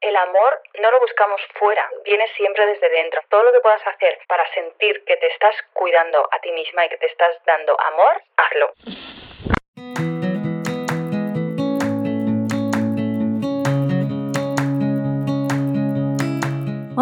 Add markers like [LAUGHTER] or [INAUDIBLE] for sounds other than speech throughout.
El amor no lo buscamos fuera, viene siempre desde dentro. Todo lo que puedas hacer para sentir que te estás cuidando a ti misma y que te estás dando amor, hazlo.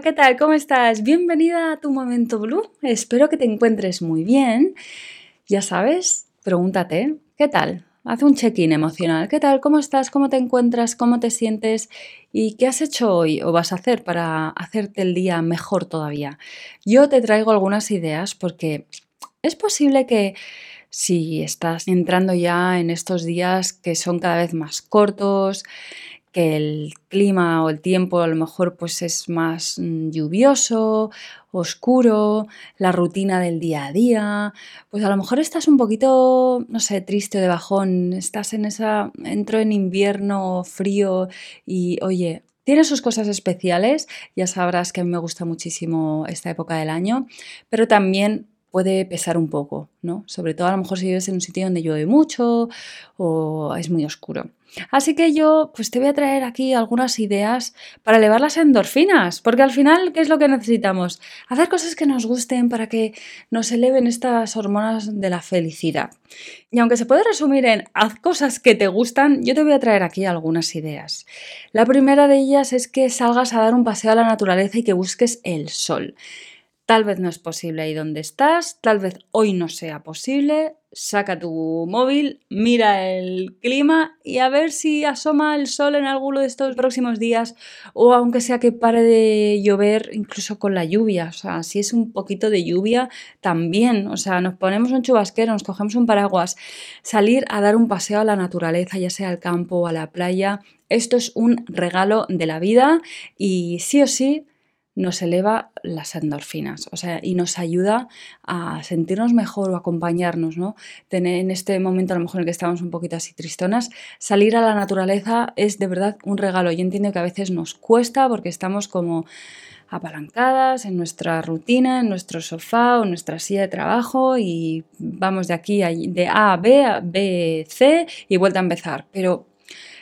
¿Qué tal? ¿Cómo estás? Bienvenida a tu momento blue. Espero que te encuentres muy bien. Ya sabes, pregúntate, ¿qué tal? Haz un check-in emocional. ¿Qué tal? ¿Cómo estás? ¿Cómo te encuentras? ¿Cómo te sientes? ¿Y qué has hecho hoy o vas a hacer para hacerte el día mejor todavía? Yo te traigo algunas ideas porque es posible que si estás entrando ya en estos días que son cada vez más cortos, que el clima o el tiempo a lo mejor pues es más mm, lluvioso, oscuro, la rutina del día a día, pues a lo mejor estás un poquito, no sé, triste o de bajón, estás en esa, entro en invierno frío y oye, tiene sus cosas especiales, ya sabrás que a mí me gusta muchísimo esta época del año, pero también puede pesar un poco, ¿no? Sobre todo a lo mejor si vives en un sitio donde llueve mucho o es muy oscuro. Así que yo pues te voy a traer aquí algunas ideas para elevar las endorfinas, porque al final, ¿qué es lo que necesitamos? Hacer cosas que nos gusten para que nos eleven estas hormonas de la felicidad. Y aunque se puede resumir en haz cosas que te gustan, yo te voy a traer aquí algunas ideas. La primera de ellas es que salgas a dar un paseo a la naturaleza y que busques el sol. Tal vez no es posible ahí donde estás, tal vez hoy no sea posible. Saca tu móvil, mira el clima y a ver si asoma el sol en alguno de estos próximos días o aunque sea que pare de llover incluso con la lluvia. O sea, si es un poquito de lluvia también. O sea, nos ponemos un chubasquero, nos cogemos un paraguas. Salir a dar un paseo a la naturaleza, ya sea al campo o a la playa. Esto es un regalo de la vida y sí o sí nos eleva las endorfinas, o sea, y nos ayuda a sentirnos mejor o acompañarnos, ¿no? En este momento a lo mejor en el que estamos un poquito así tristonas, salir a la naturaleza es de verdad un regalo. Yo entiendo que a veces nos cuesta porque estamos como apalancadas en nuestra rutina, en nuestro sofá o en nuestra silla de trabajo y vamos de aquí a, de A a B a B, C y vuelta a empezar. Pero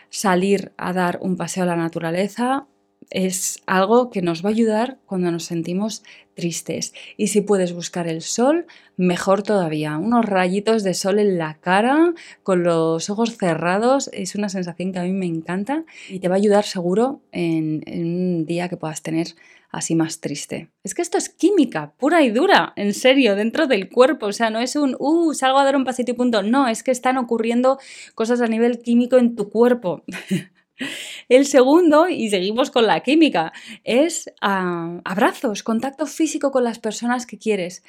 salir a dar un paseo a la naturaleza es algo que nos va a ayudar cuando nos sentimos tristes. Y si puedes buscar el sol, mejor todavía. Unos rayitos de sol en la cara, con los ojos cerrados, es una sensación que a mí me encanta y te va a ayudar seguro en, un día que puedas tener así más triste. Es que esto es química pura y dura, en serio, dentro del cuerpo. O sea, no es un, uh, salgo a dar un pasito y punto. No, es que están ocurriendo cosas a nivel químico en tu cuerpo. [LAUGHS] El segundo, y seguimos con la química, es ah, abrazos, contacto físico con las personas que quieres.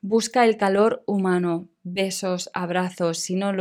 Busca el calor humano, besos, abrazos, si no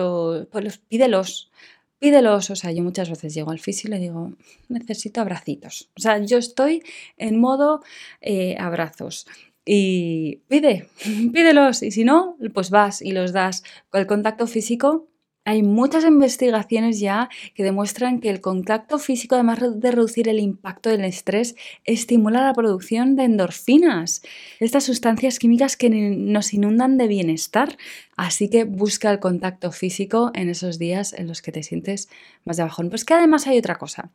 pues pídelos, pídelos. O sea, yo muchas veces llego al físico y le digo, necesito abracitos. O sea, yo estoy en modo eh, abrazos. Y pide, [LAUGHS] pídelos. Y si no, pues vas y los das. El contacto físico hay muchas investigaciones ya que demuestran que el contacto físico, además de reducir el impacto del estrés, estimula la producción de endorfinas, estas sustancias químicas que nos inundan de bienestar. Así que busca el contacto físico en esos días en los que te sientes más de bajón. Pues que además hay otra cosa.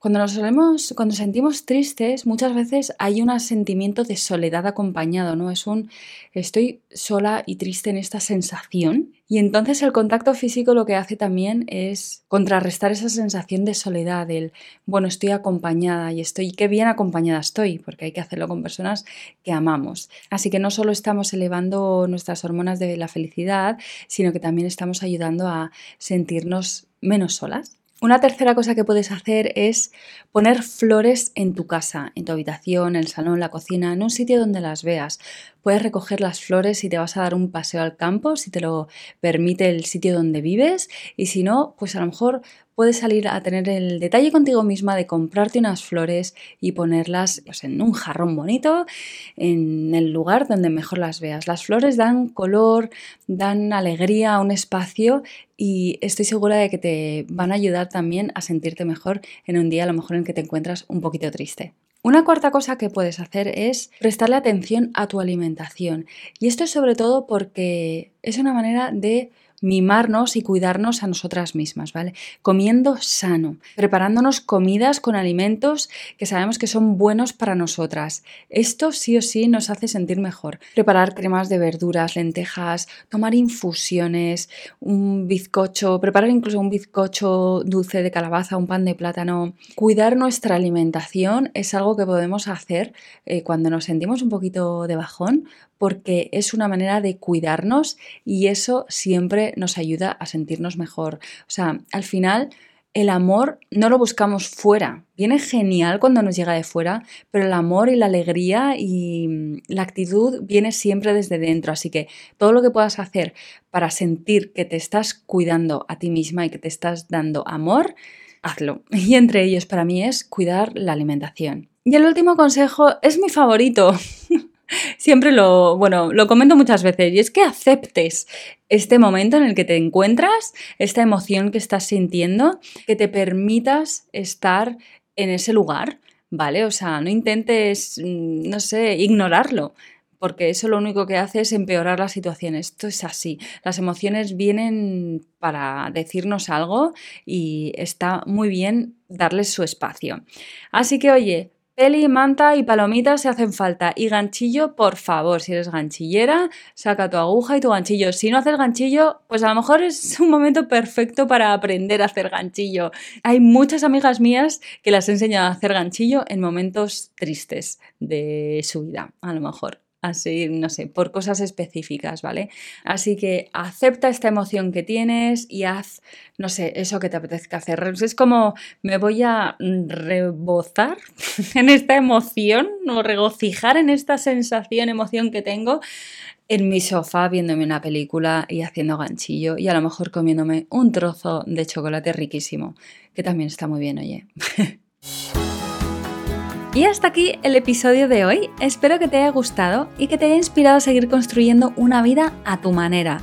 Cuando nos solemos, cuando sentimos tristes, muchas veces hay un sentimiento de soledad acompañado, ¿no? Es un estoy sola y triste en esta sensación. Y entonces el contacto físico lo que hace también es contrarrestar esa sensación de soledad, del bueno, estoy acompañada y estoy, qué bien acompañada estoy, porque hay que hacerlo con personas que amamos. Así que no solo estamos elevando nuestras hormonas de la felicidad, sino que también estamos ayudando a sentirnos menos solas una tercera cosa que puedes hacer es poner flores en tu casa, en tu habitación, en el salón, la cocina, en un sitio donde las veas. Puedes recoger las flores si te vas a dar un paseo al campo, si te lo permite el sitio donde vives, y si no, pues a lo mejor puedes salir a tener el detalle contigo misma de comprarte unas flores y ponerlas pues, en un jarrón bonito, en el lugar donde mejor las veas. Las flores dan color, dan alegría a un espacio y estoy segura de que te van a ayudar también a sentirte mejor en un día a lo mejor en que te encuentras un poquito triste. Una cuarta cosa que puedes hacer es prestarle atención a tu alimentación. Y esto es sobre todo porque es una manera de mimarnos y cuidarnos a nosotras mismas, ¿vale? Comiendo sano, preparándonos comidas con alimentos que sabemos que son buenos para nosotras. Esto sí o sí nos hace sentir mejor. Preparar cremas de verduras, lentejas, tomar infusiones, un bizcocho, preparar incluso un bizcocho dulce de calabaza, un pan de plátano. Cuidar nuestra alimentación es algo que podemos hacer eh, cuando nos sentimos un poquito de bajón porque es una manera de cuidarnos y eso siempre nos ayuda a sentirnos mejor. O sea, al final el amor no lo buscamos fuera. Viene genial cuando nos llega de fuera, pero el amor y la alegría y mm, la actitud viene siempre desde dentro. Así que todo lo que puedas hacer para sentir que te estás cuidando a ti misma y que te estás dando amor, hazlo. [LAUGHS] Y entre ellos para mí es cuidar la alimentación. Y el último consejo es mi favorito. [LAUGHS] siempre lo, bueno, lo comento muchas veces y es que aceptes este momento en el que te encuentras, esta emoción que estás sintiendo, que te permitas estar en ese lugar, ¿vale? O sea, no intentes, mm, no sé, ignorarlo porque eso lo único que hace es empeorar la situación. Esto es así. Las emociones vienen para decirnos algo y está muy bien darles su espacio. Así que, oye, Peli, manta y palomitas se hacen falta. Y ganchillo, por favor, si eres ganchillera, saca tu aguja y tu ganchillo. Si no haces ganchillo, pues a lo mejor es [LAUGHS] un momento perfecto para aprender a hacer ganchillo. Hay muchas amigas mías que las he enseñado a hacer ganchillo en momentos tristes de su vida, a lo mejor así, no sé, por cosas específicas, ¿vale? Así que acepta esta emoción que tienes y haz, no sé, eso que te apetezca hacer. Es como me voy a rebozar [LAUGHS] en esta emoción o regocijar en esta sensación, emoción que tengo en mi sofá viéndome una película y haciendo ganchillo y a lo mejor comiéndome un trozo de chocolate riquísimo, que también está muy bien, oye. [LAUGHS] Y hasta aquí el episodio de hoy. Espero que te haya gustado y que te haya inspirado a seguir construyendo una vida a tu manera,